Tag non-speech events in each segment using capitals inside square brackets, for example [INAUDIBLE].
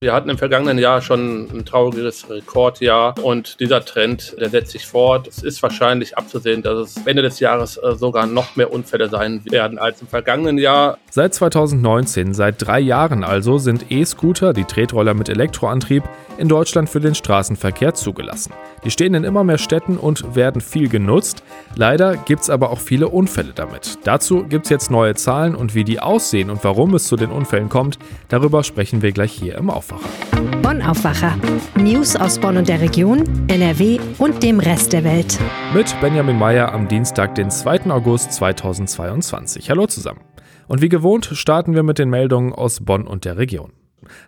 Wir hatten im vergangenen Jahr schon ein trauriges Rekordjahr und dieser Trend, der setzt sich fort. Es ist wahrscheinlich abzusehen, dass es Ende des Jahres äh, sogar noch mehr Unfälle sein werden als im vergangenen Jahr. Seit 2019, seit drei Jahren also, sind E-Scooter, die Tretroller mit Elektroantrieb, in Deutschland für den Straßenverkehr zugelassen. Die stehen in immer mehr Städten und werden viel genutzt. Leider gibt es aber auch viele Unfälle damit. Dazu gibt es jetzt neue Zahlen und wie die aussehen und warum es zu den Unfällen kommt, darüber sprechen wir gleich hier im Aufwacher. Bonn Aufwacher. News aus Bonn und der Region, NRW und dem Rest der Welt. Mit Benjamin Meyer am Dienstag, den 2. August 2022. Hallo zusammen. Und wie gewohnt starten wir mit den Meldungen aus Bonn und der Region.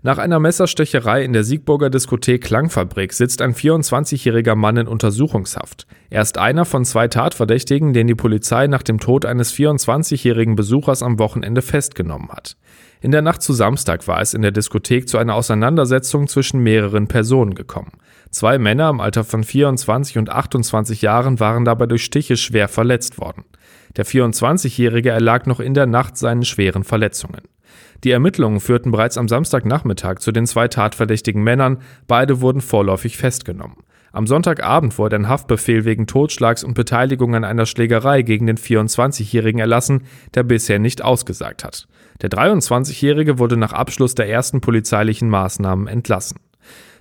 Nach einer Messerstecherei in der Siegburger Diskothek Klangfabrik sitzt ein 24-jähriger Mann in Untersuchungshaft. Er ist einer von zwei Tatverdächtigen, den die Polizei nach dem Tod eines 24-jährigen Besuchers am Wochenende festgenommen hat. In der Nacht zu Samstag war es in der Diskothek zu einer Auseinandersetzung zwischen mehreren Personen gekommen. Zwei Männer im Alter von 24 und 28 Jahren waren dabei durch Stiche schwer verletzt worden. Der 24-Jährige erlag noch in der Nacht seinen schweren Verletzungen. Die Ermittlungen führten bereits am Samstagnachmittag zu den zwei tatverdächtigen Männern, beide wurden vorläufig festgenommen. Am Sonntagabend wurde ein Haftbefehl wegen Totschlags und Beteiligung an einer Schlägerei gegen den 24-Jährigen erlassen, der bisher nicht ausgesagt hat. Der 23-Jährige wurde nach Abschluss der ersten polizeilichen Maßnahmen entlassen.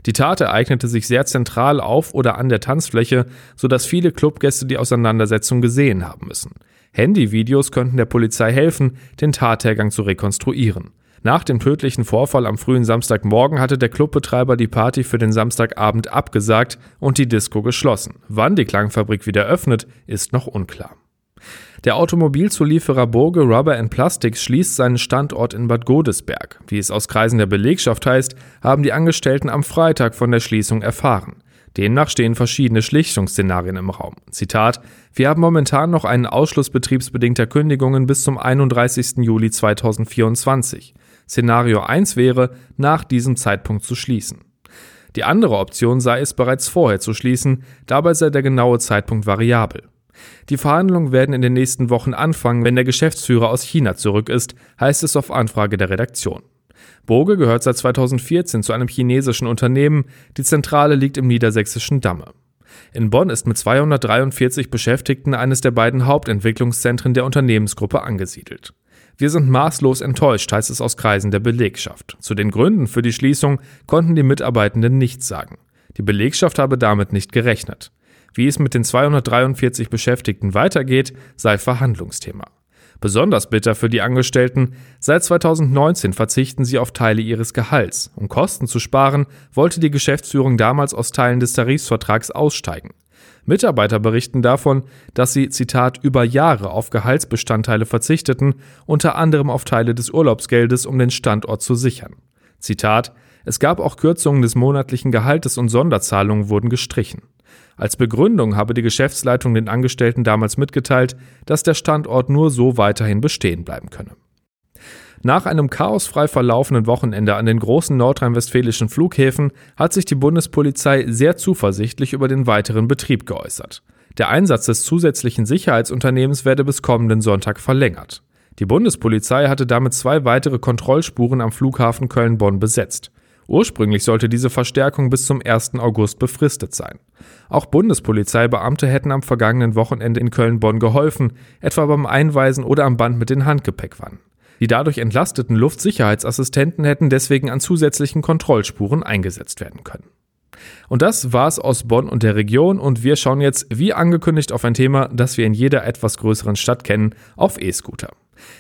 Die Tat ereignete sich sehr zentral auf oder an der Tanzfläche, sodass viele Clubgäste die Auseinandersetzung gesehen haben müssen. Handyvideos könnten der Polizei helfen, den Tathergang zu rekonstruieren. Nach dem tödlichen Vorfall am frühen Samstagmorgen hatte der Clubbetreiber die Party für den Samstagabend abgesagt und die Disco geschlossen. Wann die Klangfabrik wieder öffnet, ist noch unklar. Der Automobilzulieferer Burge Rubber Plastics schließt seinen Standort in Bad Godesberg. Wie es aus Kreisen der Belegschaft heißt, haben die Angestellten am Freitag von der Schließung erfahren. Demnach stehen verschiedene Schlichtungsszenarien im Raum. Zitat: Wir haben momentan noch einen Ausschluss betriebsbedingter Kündigungen bis zum 31. Juli 2024. Szenario 1 wäre, nach diesem Zeitpunkt zu schließen. Die andere Option sei es, bereits vorher zu schließen, dabei sei der genaue Zeitpunkt variabel. Die Verhandlungen werden in den nächsten Wochen anfangen, wenn der Geschäftsführer aus China zurück ist, heißt es auf Anfrage der Redaktion. Boge gehört seit 2014 zu einem chinesischen Unternehmen, die Zentrale liegt im niedersächsischen Damme. In Bonn ist mit 243 Beschäftigten eines der beiden Hauptentwicklungszentren der Unternehmensgruppe angesiedelt. Wir sind maßlos enttäuscht, heißt es aus Kreisen der Belegschaft. Zu den Gründen für die Schließung konnten die Mitarbeitenden nichts sagen. Die Belegschaft habe damit nicht gerechnet. Wie es mit den 243 Beschäftigten weitergeht, sei Verhandlungsthema. Besonders bitter für die Angestellten, seit 2019 verzichten sie auf Teile ihres Gehalts. Um Kosten zu sparen, wollte die Geschäftsführung damals aus Teilen des Tarifvertrags aussteigen. Mitarbeiter berichten davon, dass sie, Zitat, über Jahre auf Gehaltsbestandteile verzichteten, unter anderem auf Teile des Urlaubsgeldes, um den Standort zu sichern. Zitat, es gab auch Kürzungen des monatlichen Gehaltes und Sonderzahlungen wurden gestrichen. Als Begründung habe die Geschäftsleitung den Angestellten damals mitgeteilt, dass der Standort nur so weiterhin bestehen bleiben könne. Nach einem chaosfrei verlaufenden Wochenende an den großen nordrhein-westfälischen Flughäfen hat sich die Bundespolizei sehr zuversichtlich über den weiteren Betrieb geäußert. Der Einsatz des zusätzlichen Sicherheitsunternehmens werde bis kommenden Sonntag verlängert. Die Bundespolizei hatte damit zwei weitere Kontrollspuren am Flughafen Köln-Bonn besetzt. Ursprünglich sollte diese Verstärkung bis zum 1. August befristet sein. Auch Bundespolizeibeamte hätten am vergangenen Wochenende in Köln-Bonn geholfen, etwa beim Einweisen oder am Band mit den Handgepäckwannen. Die dadurch entlasteten Luftsicherheitsassistenten hätten deswegen an zusätzlichen Kontrollspuren eingesetzt werden können. Und das war's aus Bonn und der Region und wir schauen jetzt, wie angekündigt, auf ein Thema, das wir in jeder etwas größeren Stadt kennen, auf E-Scooter.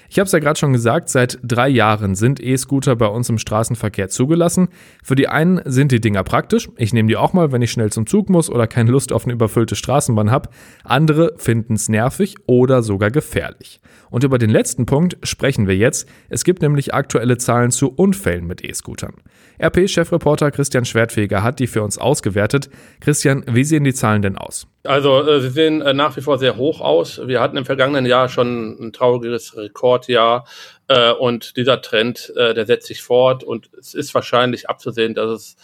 Ich habe es ja gerade schon gesagt, seit drei Jahren sind E-Scooter bei uns im Straßenverkehr zugelassen. Für die einen sind die Dinger praktisch. Ich nehme die auch mal, wenn ich schnell zum Zug muss oder keine Lust auf eine überfüllte Straßenbahn habe. Andere finden es nervig oder sogar gefährlich. Und über den letzten Punkt sprechen wir jetzt. Es gibt nämlich aktuelle Zahlen zu Unfällen mit E-Scootern. RP-Chefreporter Christian Schwertfeger hat die für uns ausgewertet. Christian, wie sehen die Zahlen denn aus? Also äh, sie sehen äh, nach wie vor sehr hoch aus. Wir hatten im vergangenen Jahr schon ein trauriges Rekordjahr äh, und dieser Trend, äh, der setzt sich fort und es ist wahrscheinlich abzusehen, dass es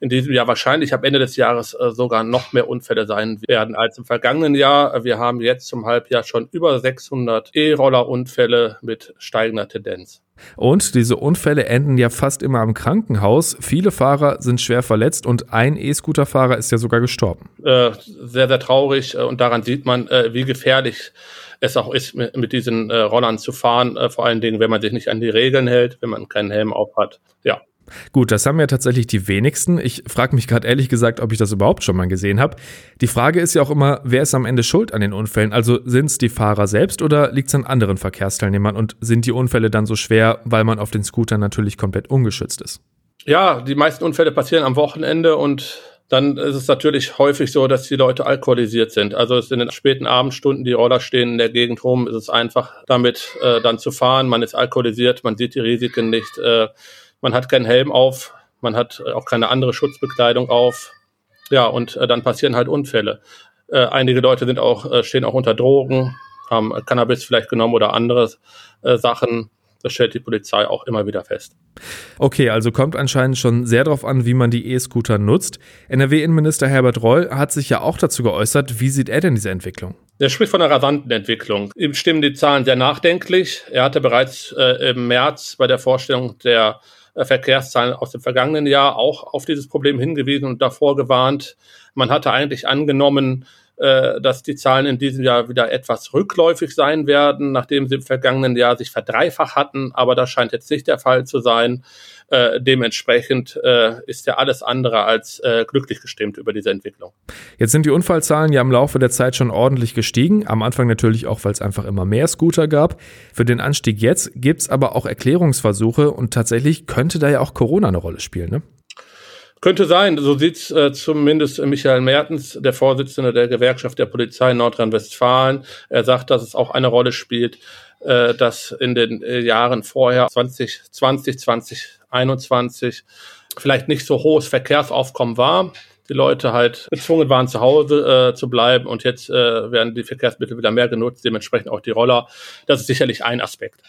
in diesem Jahr wahrscheinlich am Ende des Jahres äh, sogar noch mehr Unfälle sein werden als im vergangenen Jahr. Wir haben jetzt zum Halbjahr schon über 600 E-Roller-Unfälle mit steigender Tendenz. Und diese Unfälle enden ja fast immer im Krankenhaus. Viele Fahrer sind schwer verletzt und ein E-Scooter-Fahrer ist ja sogar gestorben. Äh, sehr, sehr traurig äh, und daran sieht man, äh, wie gefährlich es auch ist, mit, mit diesen äh, Rollern zu fahren, äh, vor allen Dingen, wenn man sich nicht an die Regeln hält, wenn man keinen Helm auf hat. Ja. Gut, das haben ja tatsächlich die wenigsten. Ich frage mich gerade ehrlich gesagt, ob ich das überhaupt schon mal gesehen habe. Die Frage ist ja auch immer, wer ist am Ende schuld an den Unfällen? Also sind es die Fahrer selbst oder liegt es an anderen Verkehrsteilnehmern? Und sind die Unfälle dann so schwer, weil man auf den Scootern natürlich komplett ungeschützt ist? Ja, die meisten Unfälle passieren am Wochenende und dann ist es natürlich häufig so, dass die Leute alkoholisiert sind. Also es in den späten Abendstunden, die Roller stehen in der Gegend rum, ist es einfach damit äh, dann zu fahren. Man ist alkoholisiert, man sieht die Risiken nicht, äh, man hat keinen Helm auf, man hat auch keine andere Schutzbekleidung auf. Ja, und äh, dann passieren halt Unfälle. Äh, einige Leute sind auch, äh, stehen auch unter Drogen, haben Cannabis vielleicht genommen oder andere äh, Sachen. Das stellt die Polizei auch immer wieder fest. Okay, also kommt anscheinend schon sehr darauf an, wie man die E-Scooter nutzt. NRW-Innenminister Herbert Reul hat sich ja auch dazu geäußert. Wie sieht er denn diese Entwicklung? Er spricht von einer rasanten Entwicklung. Ihm stimmen die Zahlen sehr nachdenklich. Er hatte bereits äh, im März bei der Vorstellung der äh, Verkehrszahlen aus dem vergangenen Jahr auch auf dieses Problem hingewiesen und davor gewarnt. Man hatte eigentlich angenommen, äh, dass die Zahlen in diesem Jahr wieder etwas rückläufig sein werden, nachdem sie im vergangenen Jahr sich verdreifacht hatten. Aber das scheint jetzt nicht der Fall zu sein. Äh, dementsprechend äh, ist er alles andere als äh, glücklich gestimmt über diese Entwicklung. Jetzt sind die Unfallzahlen ja im Laufe der Zeit schon ordentlich gestiegen. Am Anfang natürlich auch, weil es einfach immer mehr Scooter gab. Für den Anstieg jetzt gibt es aber auch Erklärungsversuche und tatsächlich könnte da ja auch Corona eine Rolle spielen. Ne? Könnte sein, so sieht's äh, zumindest Michael Mertens, der Vorsitzende der Gewerkschaft der Polizei Nordrhein-Westfalen. Er sagt, dass es auch eine Rolle spielt, äh, dass in den äh, Jahren vorher 2020, 2021 vielleicht nicht so hohes Verkehrsaufkommen war die Leute halt gezwungen waren, zu Hause äh, zu bleiben und jetzt äh, werden die Verkehrsmittel wieder mehr genutzt, dementsprechend auch die Roller. Das ist sicherlich ein Aspekt.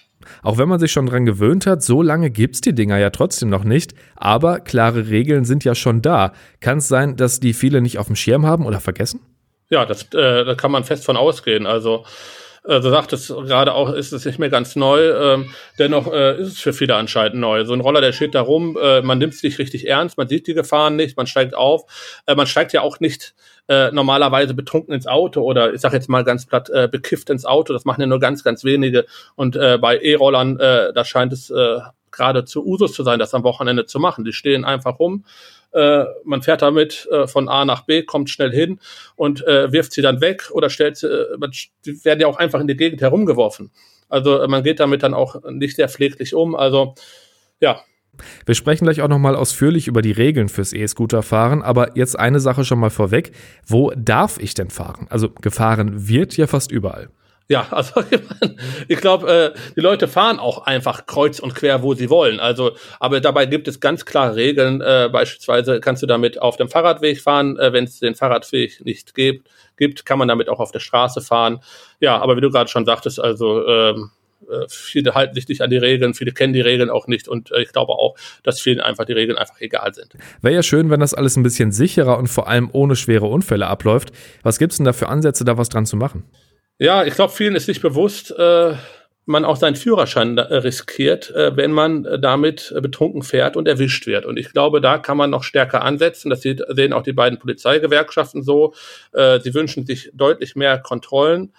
Auch wenn man sich schon dran gewöhnt hat, so lange gibt's die Dinger ja trotzdem noch nicht, aber klare Regeln sind ja schon da. Kann es sein, dass die viele nicht auf dem Schirm haben oder vergessen? Ja, das, äh, da kann man fest von ausgehen. Also äh, du sagtest gerade auch, ist es nicht mehr ganz neu. Ähm, dennoch äh, ist es für viele anscheinend neu. So ein Roller, der steht da rum, äh, man nimmt es nicht richtig ernst, man sieht die Gefahren nicht, man steigt auf. Äh, man steigt ja auch nicht äh, normalerweise betrunken ins Auto oder ich sag jetzt mal ganz platt, äh, bekifft ins Auto. Das machen ja nur ganz, ganz wenige. Und äh, bei E-Rollern, äh, da scheint es äh, gerade zu Usus zu sein, das am Wochenende zu machen. Die stehen einfach rum äh, man fährt damit äh, von A nach B, kommt schnell hin und äh, wirft sie dann weg oder stellt sie, äh, die werden ja auch einfach in die Gegend herumgeworfen. Also äh, man geht damit dann auch nicht sehr pfleglich um. Also ja, wir sprechen gleich auch nochmal ausführlich über die Regeln fürs E-Scooter-Fahren, aber jetzt eine Sache schon mal vorweg. Wo darf ich denn fahren? Also gefahren wird ja fast überall. Ja, [LAUGHS] also ich glaube, äh, die Leute fahren auch einfach kreuz und quer, wo sie wollen. Also, aber dabei gibt es ganz klare Regeln. Äh, beispielsweise kannst du damit auf dem Fahrradweg fahren, äh, wenn es den Fahrradweg nicht gibt, gibt, kann man damit auch auf der Straße fahren. Ja, aber wie du gerade schon sagtest, also ähm, äh, viele halten sich nicht an die Regeln, viele kennen die Regeln auch nicht und äh, ich glaube auch, dass vielen einfach die Regeln einfach egal sind. Wäre ja schön, wenn das alles ein bisschen sicherer und vor allem ohne schwere Unfälle abläuft. Was gibt's denn da für Ansätze, da was dran zu machen? Ja, ich glaube, vielen ist nicht bewusst, äh, man auch seinen Führerschein äh, riskiert, äh, wenn man äh, damit äh, betrunken fährt und erwischt wird. Und ich glaube, da kann man noch stärker ansetzen. Das sieht, sehen auch die beiden Polizeigewerkschaften so. Äh, sie wünschen sich deutlich mehr Kontrollen.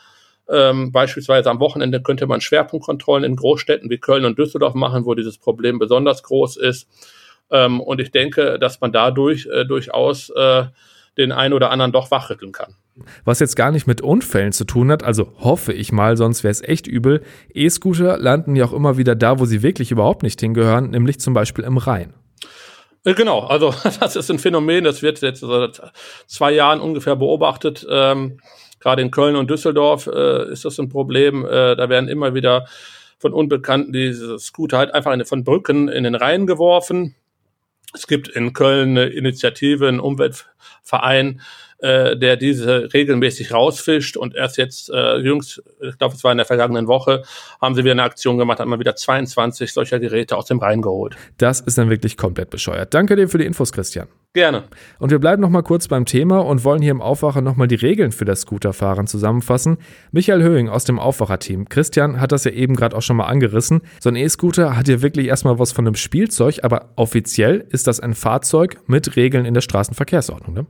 Ähm, beispielsweise am Wochenende könnte man Schwerpunktkontrollen in Großstädten wie Köln und Düsseldorf machen, wo dieses Problem besonders groß ist. Ähm, und ich denke, dass man dadurch durchaus den einen oder anderen doch wachrütteln kann. Was jetzt gar nicht mit Unfällen zu tun hat, also hoffe ich mal, sonst wäre es echt übel. E-Scooter landen ja auch immer wieder da, wo sie wirklich überhaupt nicht hingehören, nämlich zum Beispiel im Rhein. Äh, genau, also [LAUGHS] das ist ein Phänomen, das wird jetzt seit zwei Jahren ungefähr beobachtet. Ähm, Gerade in Köln und Düsseldorf äh, ist das ein Problem. Äh, da werden immer wieder von Unbekannten diese Scooter halt einfach in, von Brücken in den Rhein geworfen. Es gibt in Köln eine Initiative, einen Umweltverein, äh, der diese regelmäßig rausfischt und erst jetzt, äh, jüngst, ich glaube, es war in der vergangenen Woche, haben sie wieder eine Aktion gemacht, haben mal wieder 22 solcher Geräte aus dem Rhein geholt. Das ist dann wirklich komplett bescheuert. Danke dir für die Infos, Christian. Gerne. Und wir bleiben noch mal kurz beim Thema und wollen hier im Aufwacher noch mal die Regeln für das Scooterfahren zusammenfassen. Michael Höhing aus dem Aufwacher-Team. Christian hat das ja eben gerade auch schon mal angerissen. So ein E-Scooter hat ja wirklich erstmal was von einem Spielzeug, aber offiziell ist das ein Fahrzeug mit Regeln in der Straßenverkehrsordnung, ne?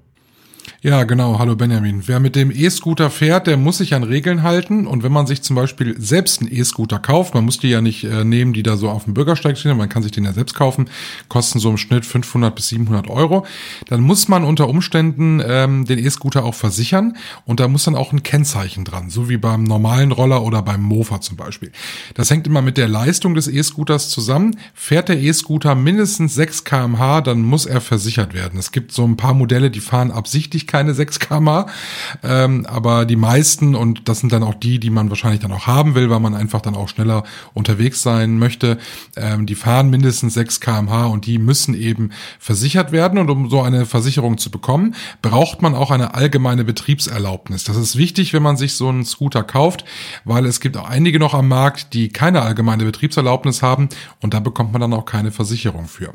Ja, genau. Hallo Benjamin. Wer mit dem E-Scooter fährt, der muss sich an Regeln halten. Und wenn man sich zum Beispiel selbst einen E-Scooter kauft, man muss die ja nicht äh, nehmen, die da so auf dem Bürgersteig stehen, man kann sich den ja selbst kaufen, kosten so im Schnitt 500 bis 700 Euro, dann muss man unter Umständen ähm, den E-Scooter auch versichern. Und da muss dann auch ein Kennzeichen dran, so wie beim normalen Roller oder beim Mofa zum Beispiel. Das hängt immer mit der Leistung des E-Scooters zusammen. Fährt der E-Scooter mindestens 6 kmh, dann muss er versichert werden. Es gibt so ein paar Modelle, die fahren absichtlich keine 6 km ähm, aber die meisten, und das sind dann auch die, die man wahrscheinlich dann auch haben will, weil man einfach dann auch schneller unterwegs sein möchte, ähm, die fahren mindestens 6 kmh und die müssen eben versichert werden. Und um so eine Versicherung zu bekommen, braucht man auch eine allgemeine Betriebserlaubnis. Das ist wichtig, wenn man sich so einen Scooter kauft, weil es gibt auch einige noch am Markt, die keine allgemeine Betriebserlaubnis haben und da bekommt man dann auch keine Versicherung für.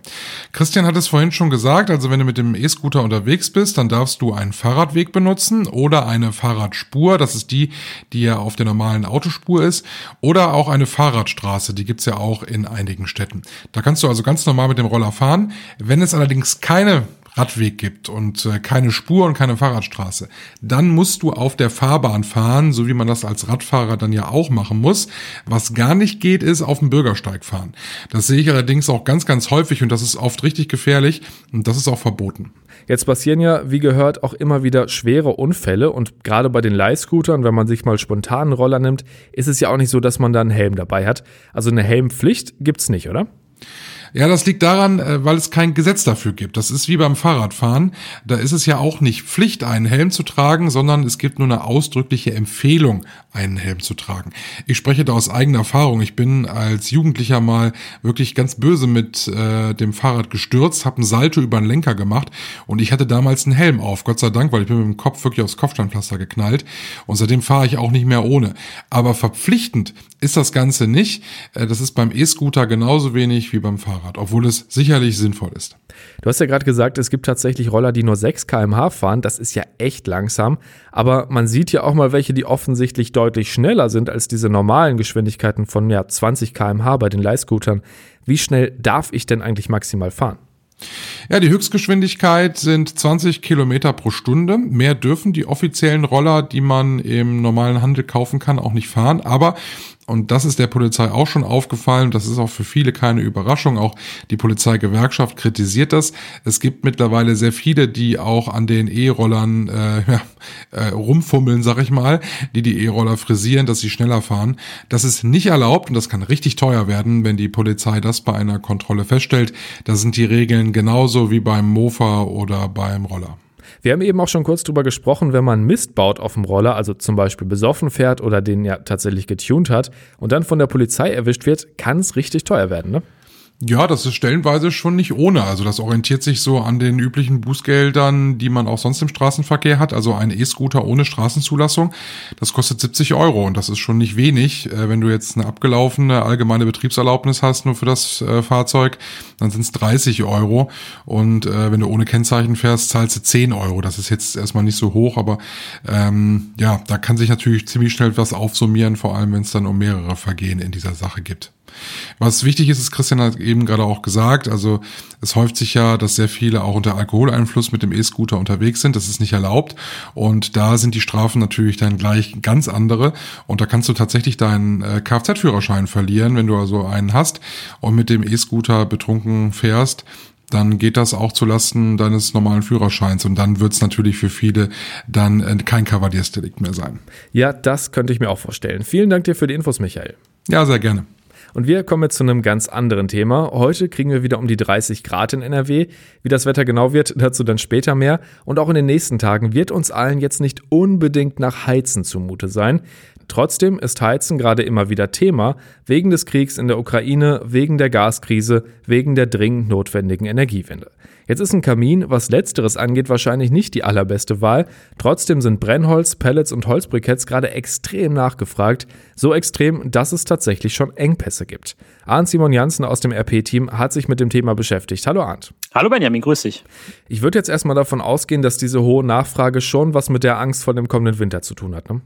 Christian hat es vorhin schon gesagt, also wenn du mit dem E-Scooter unterwegs bist, dann darfst du einen Fahrradweg benutzen oder eine Fahrradspur, das ist die, die ja auf der normalen Autospur ist, oder auch eine Fahrradstraße, die gibt's ja auch in einigen Städten. Da kannst du also ganz normal mit dem Roller fahren. Wenn es allerdings keine Radweg gibt und äh, keine Spur und keine Fahrradstraße, dann musst du auf der Fahrbahn fahren, so wie man das als Radfahrer dann ja auch machen muss. Was gar nicht geht, ist auf dem Bürgersteig fahren. Das sehe ich allerdings auch ganz, ganz häufig und das ist oft richtig gefährlich und das ist auch verboten. Jetzt passieren ja, wie gehört, auch immer wieder schwere Unfälle und gerade bei den Leihscootern, wenn man sich mal spontan einen Roller nimmt, ist es ja auch nicht so, dass man da einen Helm dabei hat. Also eine Helmpflicht gibt's nicht, oder? Ja, das liegt daran, äh, weil es kein Gesetz dafür gibt. Das ist wie beim Fahrradfahren. Da ist es ja auch nicht Pflicht, einen Helm zu tragen, sondern es gibt nur eine ausdrückliche Empfehlung, einen Helm zu tragen. Ich spreche da aus eigener Erfahrung. Ich bin als Jugendlicher mal wirklich ganz böse mit äh, dem Fahrrad gestürzt, habe einen Salto über den Lenker gemacht und ich hatte damals einen Helm auf, Gott sei Dank, weil ich bin mit dem Kopf wirklich aufs Kopfsteinpflaster geknallt und seitdem fahre ich auch nicht mehr ohne. Aber verpflichtend ist das Ganze nicht. Äh, das ist beim E-Scooter genauso wenig wie beim Fahrrad. Fahrrad, obwohl es sicherlich sinnvoll ist. Du hast ja gerade gesagt, es gibt tatsächlich Roller, die nur 6 km/h fahren. Das ist ja echt langsam. Aber man sieht ja auch mal welche, die offensichtlich deutlich schneller sind als diese normalen Geschwindigkeiten von ja, 20 km/h bei den Leihscootern. Wie schnell darf ich denn eigentlich maximal fahren? Ja, die Höchstgeschwindigkeit sind 20 Kilometer pro Stunde. Mehr dürfen die offiziellen Roller, die man im normalen Handel kaufen kann, auch nicht fahren. Aber und das ist der Polizei auch schon aufgefallen. Das ist auch für viele keine Überraschung. Auch die Polizeigewerkschaft kritisiert das. Es gibt mittlerweile sehr viele, die auch an den E-Rollern äh, [LAUGHS] ja, äh, rumfummeln, sag ich mal, die die E-Roller frisieren, dass sie schneller fahren. Das ist nicht erlaubt und das kann richtig teuer werden, wenn die Polizei das bei einer Kontrolle feststellt. Da sind die Regeln genauso wie beim Mofa oder beim Roller. Wir haben eben auch schon kurz drüber gesprochen, wenn man Mist baut auf dem Roller, also zum Beispiel besoffen fährt oder den ja tatsächlich getuned hat und dann von der Polizei erwischt wird, kann es richtig teuer werden, ne? Ja, das ist stellenweise schon nicht ohne. Also das orientiert sich so an den üblichen Bußgeldern, die man auch sonst im Straßenverkehr hat. Also ein E-Scooter ohne Straßenzulassung, das kostet 70 Euro und das ist schon nicht wenig. Äh, wenn du jetzt eine abgelaufene allgemeine Betriebserlaubnis hast, nur für das äh, Fahrzeug, dann sind es 30 Euro. Und äh, wenn du ohne Kennzeichen fährst, zahlst du 10 Euro. Das ist jetzt erstmal nicht so hoch, aber ähm, ja, da kann sich natürlich ziemlich schnell was aufsummieren, vor allem wenn es dann um mehrere Vergehen in dieser Sache gibt. Was wichtig ist, ist Christian hat eben gerade auch gesagt, also es häuft sich ja, dass sehr viele auch unter Alkoholeinfluss mit dem E-Scooter unterwegs sind. Das ist nicht erlaubt. Und da sind die Strafen natürlich dann gleich ganz andere. Und da kannst du tatsächlich deinen äh, Kfz-Führerschein verlieren, wenn du also einen hast und mit dem E-Scooter betrunken fährst dann geht das auch zulasten deines normalen Führerscheins und dann wird es natürlich für viele dann äh, kein Kavaliersdelikt mehr sein. Ja, das könnte ich mir auch vorstellen. Vielen Dank dir für die Infos, Michael. Ja, sehr gerne. Und wir kommen jetzt zu einem ganz anderen Thema. Heute kriegen wir wieder um die 30 Grad in NRW. Wie das Wetter genau wird, dazu dann später mehr. Und auch in den nächsten Tagen wird uns allen jetzt nicht unbedingt nach Heizen zumute sein. Trotzdem ist Heizen gerade immer wieder Thema, wegen des Kriegs in der Ukraine, wegen der Gaskrise, wegen der dringend notwendigen Energiewende. Jetzt ist ein Kamin, was letzteres angeht, wahrscheinlich nicht die allerbeste Wahl. Trotzdem sind Brennholz, Pellets und Holzbriketts gerade extrem nachgefragt. So extrem, dass es tatsächlich schon Engpässe gibt. Arndt Simon Janssen aus dem RP-Team hat sich mit dem Thema beschäftigt. Hallo Arndt. Hallo Benjamin, grüß dich. Ich würde jetzt erstmal davon ausgehen, dass diese hohe Nachfrage schon was mit der Angst vor dem kommenden Winter zu tun hat. Ne?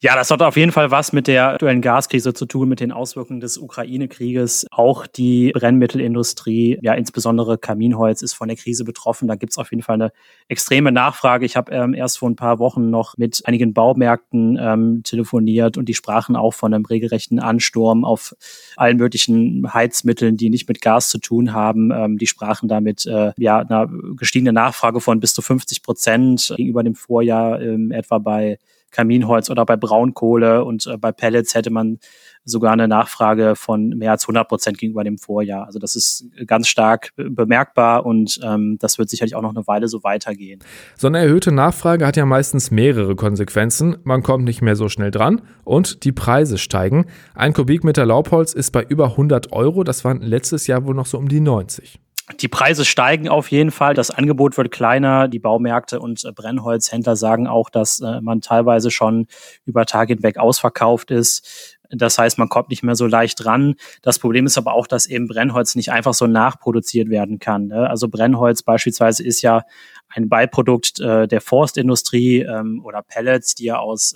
Ja, das hat auf jeden Fall was mit der aktuellen Gaskrise zu tun, mit den Auswirkungen des Ukraine-Krieges. Auch die Brennmittelindustrie, ja insbesondere Kaminholz, ist von der Krise betroffen. Da gibt's auf jeden Fall eine extreme Nachfrage. Ich habe ähm, erst vor ein paar Wochen noch mit einigen Baumärkten ähm, telefoniert und die sprachen auch von einem regelrechten Ansturm auf allen möglichen Heizmitteln, die nicht mit Gas zu tun haben. Ähm, die sprachen damit äh, ja einer gestiegenen Nachfrage von bis zu 50 Prozent gegenüber dem Vorjahr ähm, etwa bei Kaminholz oder bei Braunkohle und äh, bei Pellets hätte man sogar eine Nachfrage von mehr als 100 Prozent gegenüber dem Vorjahr. Also das ist ganz stark bemerkbar und ähm, das wird sicherlich auch noch eine Weile so weitergehen. So eine erhöhte Nachfrage hat ja meistens mehrere Konsequenzen. Man kommt nicht mehr so schnell dran und die Preise steigen. Ein Kubikmeter Laubholz ist bei über 100 Euro. Das waren letztes Jahr wohl noch so um die 90. Die Preise steigen auf jeden Fall, das Angebot wird kleiner, die Baumärkte und äh, Brennholzhändler sagen auch, dass äh, man teilweise schon über Tage hinweg ausverkauft ist. Das heißt, man kommt nicht mehr so leicht ran. Das Problem ist aber auch, dass eben Brennholz nicht einfach so nachproduziert werden kann. Ne? Also Brennholz beispielsweise ist ja ein Beiprodukt äh, der Forstindustrie ähm, oder Pellets, die ja aus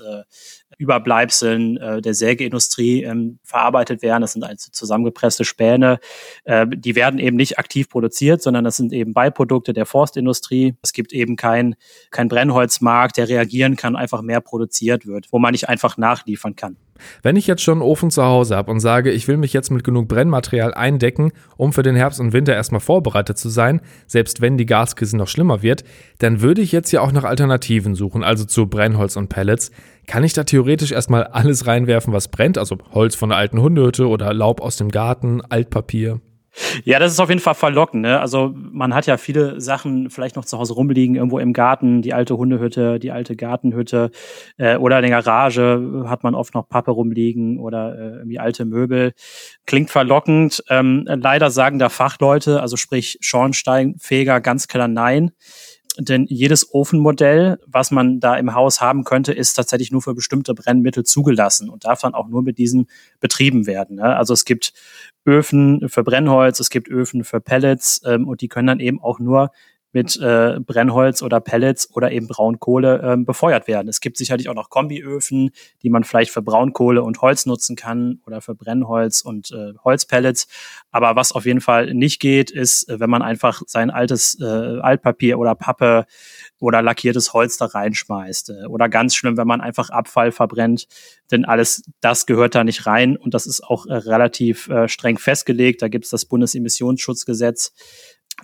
Überbleibseln äh, der Sägeindustrie ähm, verarbeitet werden. Das sind also zusammengepresste Späne. Äh, die werden eben nicht aktiv produziert, sondern das sind eben Beiprodukte der Forstindustrie. Es gibt eben kein, kein Brennholzmarkt, der reagieren kann, einfach mehr produziert wird, wo man nicht einfach nachliefern kann. Wenn ich jetzt schon einen Ofen zu Hause habe und sage, ich will mich jetzt mit genug Brennmaterial eindecken, um für den Herbst und Winter erstmal vorbereitet zu sein, selbst wenn die Gaskrise noch schlimmer wird, dann würde ich jetzt ja auch nach Alternativen suchen, also zu Brennholz und Pellets. Kann ich da theoretisch erstmal alles reinwerfen, was brennt, also Holz von der alten Hundehütte oder Laub aus dem Garten, Altpapier? Ja, das ist auf jeden Fall verlockend. Ne? Also man hat ja viele Sachen vielleicht noch zu Hause rumliegen, irgendwo im Garten, die alte Hundehütte, die alte Gartenhütte äh, oder in der Garage hat man oft noch Pappe rumliegen oder äh, irgendwie alte Möbel. Klingt verlockend. Ähm, leider sagen da Fachleute, also sprich Schornsteinfeger, ganz klar nein. Denn jedes Ofenmodell, was man da im Haus haben könnte, ist tatsächlich nur für bestimmte Brennmittel zugelassen und darf dann auch nur mit diesen betrieben werden. Ne? Also es gibt Öfen für Brennholz, es gibt Öfen für Pellets ähm, und die können dann eben auch nur mit äh, Brennholz oder Pellets oder eben Braunkohle ähm, befeuert werden. Es gibt sicherlich auch noch Kombiöfen, die man vielleicht für Braunkohle und Holz nutzen kann oder für Brennholz und äh, Holzpellets. Aber was auf jeden Fall nicht geht, ist, äh, wenn man einfach sein altes äh, Altpapier oder Pappe oder lackiertes Holz da reinschmeißt. Äh, oder ganz schlimm, wenn man einfach Abfall verbrennt, denn alles das gehört da nicht rein und das ist auch äh, relativ äh, streng festgelegt. Da gibt es das Bundesemissionsschutzgesetz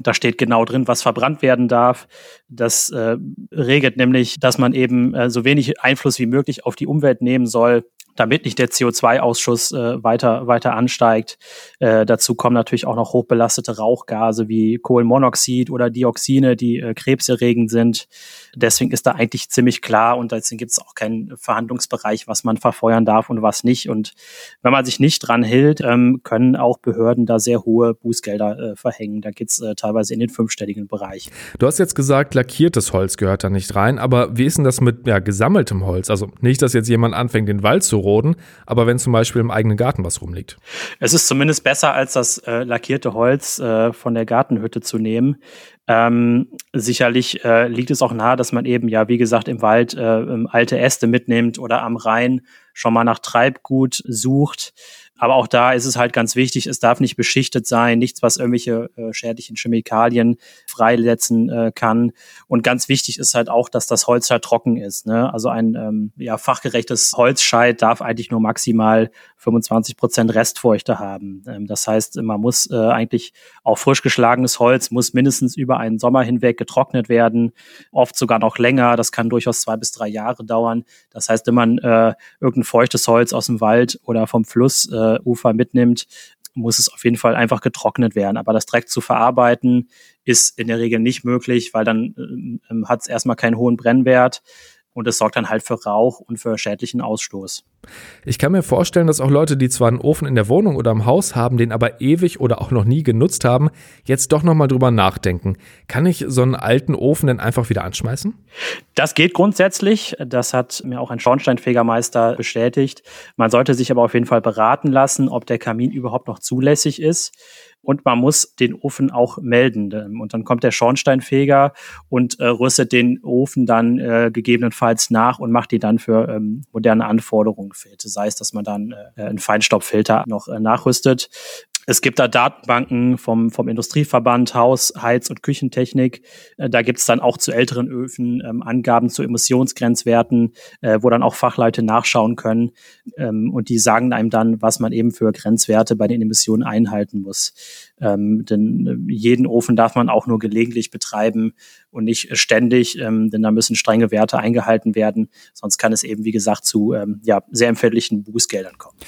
da steht genau drin, was verbrannt werden darf. Das äh, regelt nämlich, dass man eben äh, so wenig Einfluss wie möglich auf die Umwelt nehmen soll damit nicht der CO2-Ausschuss äh, weiter, weiter ansteigt. Äh, dazu kommen natürlich auch noch hochbelastete Rauchgase wie Kohlenmonoxid oder Dioxine, die äh, krebserregend sind. Deswegen ist da eigentlich ziemlich klar und deswegen gibt es auch keinen Verhandlungsbereich, was man verfeuern darf und was nicht. Und wenn man sich nicht dran hält, ähm, können auch Behörden da sehr hohe Bußgelder äh, verhängen. Da geht's äh, teilweise in den fünfstelligen Bereich. Du hast jetzt gesagt, lackiertes Holz gehört da nicht rein, aber wie ist denn das mit ja, gesammeltem Holz? Also nicht, dass jetzt jemand anfängt, den Wald zu roden, aber wenn zum Beispiel im eigenen Garten was rumliegt. Es ist zumindest besser, als das äh, lackierte Holz äh, von der Gartenhütte zu nehmen. Ähm, sicherlich äh, liegt es auch nahe, dass man eben ja, wie gesagt, im Wald äh, alte Äste mitnimmt oder am Rhein schon mal nach Treibgut sucht. Aber auch da ist es halt ganz wichtig, es darf nicht beschichtet sein, nichts, was irgendwelche äh, schädlichen Chemikalien freisetzen äh, kann. Und ganz wichtig ist halt auch, dass das Holz halt trocken ist. Ne? Also ein ähm, ja, fachgerechtes Holzscheit darf eigentlich nur maximal 25 Prozent Restfeuchte haben. Ähm, das heißt, man muss äh, eigentlich auch frisch geschlagenes Holz muss mindestens über einen Sommer hinweg getrocknet werden, oft sogar noch länger. Das kann durchaus zwei bis drei Jahre dauern. Das heißt, wenn man äh, irgendein feuchtes Holz aus dem Wald oder vom Fluss äh, äh, Ufer mitnimmt, muss es auf jeden Fall einfach getrocknet werden. Aber das direkt zu verarbeiten ist in der Regel nicht möglich, weil dann äh, hat es erstmal keinen hohen Brennwert und es sorgt dann halt für Rauch und für schädlichen Ausstoß. Ich kann mir vorstellen, dass auch Leute, die zwar einen Ofen in der Wohnung oder im Haus haben, den aber ewig oder auch noch nie genutzt haben, jetzt doch nochmal drüber nachdenken. Kann ich so einen alten Ofen denn einfach wieder anschmeißen? Das geht grundsätzlich. Das hat mir auch ein Schornsteinfegermeister bestätigt. Man sollte sich aber auf jeden Fall beraten lassen, ob der Kamin überhaupt noch zulässig ist und man muss den Ofen auch melden. Und dann kommt der Schornsteinfeger und äh, rüstet den Ofen dann äh, gegebenenfalls nach und macht die dann für ähm, moderne Anforderungen fit. Sei es, dass man dann äh, einen Feinstaubfilter noch äh, nachrüstet. Es gibt da Datenbanken vom, vom Industrieverband Haus, Heiz- und Küchentechnik. Äh, da gibt es dann auch zu älteren Öfen ähm, Angaben zu Emissionsgrenzwerten, äh, wo dann auch Fachleute nachschauen können. Ähm, und die sagen einem dann, was man eben für Grenzwerte bei den Emissionen einhalten muss. Ähm, denn äh, jeden Ofen darf man auch nur gelegentlich betreiben und nicht ständig, ähm, denn da müssen strenge Werte eingehalten werden. Sonst kann es eben, wie gesagt, zu ähm, ja, sehr empfindlichen Bußgeldern kommen.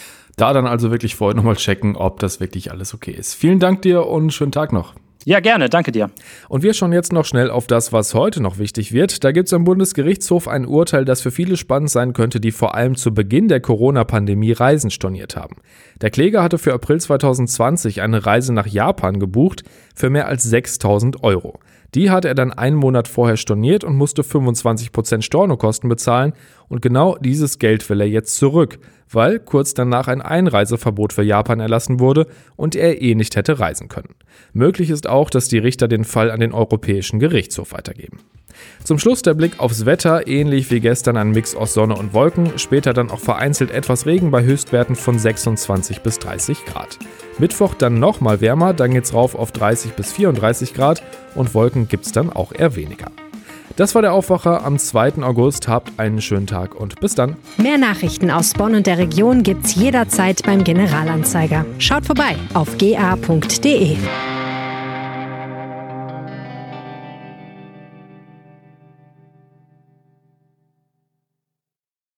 Da dann also wirklich vorher nochmal checken, ob das wirklich alles okay ist. Vielen Dank dir und schönen Tag noch. Ja, gerne, danke dir. Und wir schauen jetzt noch schnell auf das, was heute noch wichtig wird. Da gibt es am Bundesgerichtshof ein Urteil, das für viele spannend sein könnte, die vor allem zu Beginn der Corona-Pandemie Reisen storniert haben. Der Kläger hatte für April 2020 eine Reise nach Japan gebucht für mehr als 6000 Euro. Die hatte er dann einen Monat vorher storniert und musste 25% Stornokosten bezahlen und genau dieses Geld will er jetzt zurück, weil kurz danach ein Einreiseverbot für Japan erlassen wurde und er eh nicht hätte reisen können. Möglich ist auch, dass die Richter den Fall an den Europäischen Gerichtshof weitergeben. Zum Schluss der Blick aufs Wetter, ähnlich wie gestern ein Mix aus Sonne und Wolken, später dann auch vereinzelt etwas Regen bei Höchstwerten von 26 bis 30 Grad. Mittwoch dann nochmal wärmer, dann geht's rauf auf 30 bis 34 Grad und Wolken gibt's dann auch eher weniger. Das war der Aufwacher am 2. August. Habt einen schönen Tag und bis dann. Mehr Nachrichten aus Bonn und der Region gibt's jederzeit beim Generalanzeiger. Schaut vorbei auf ga.de.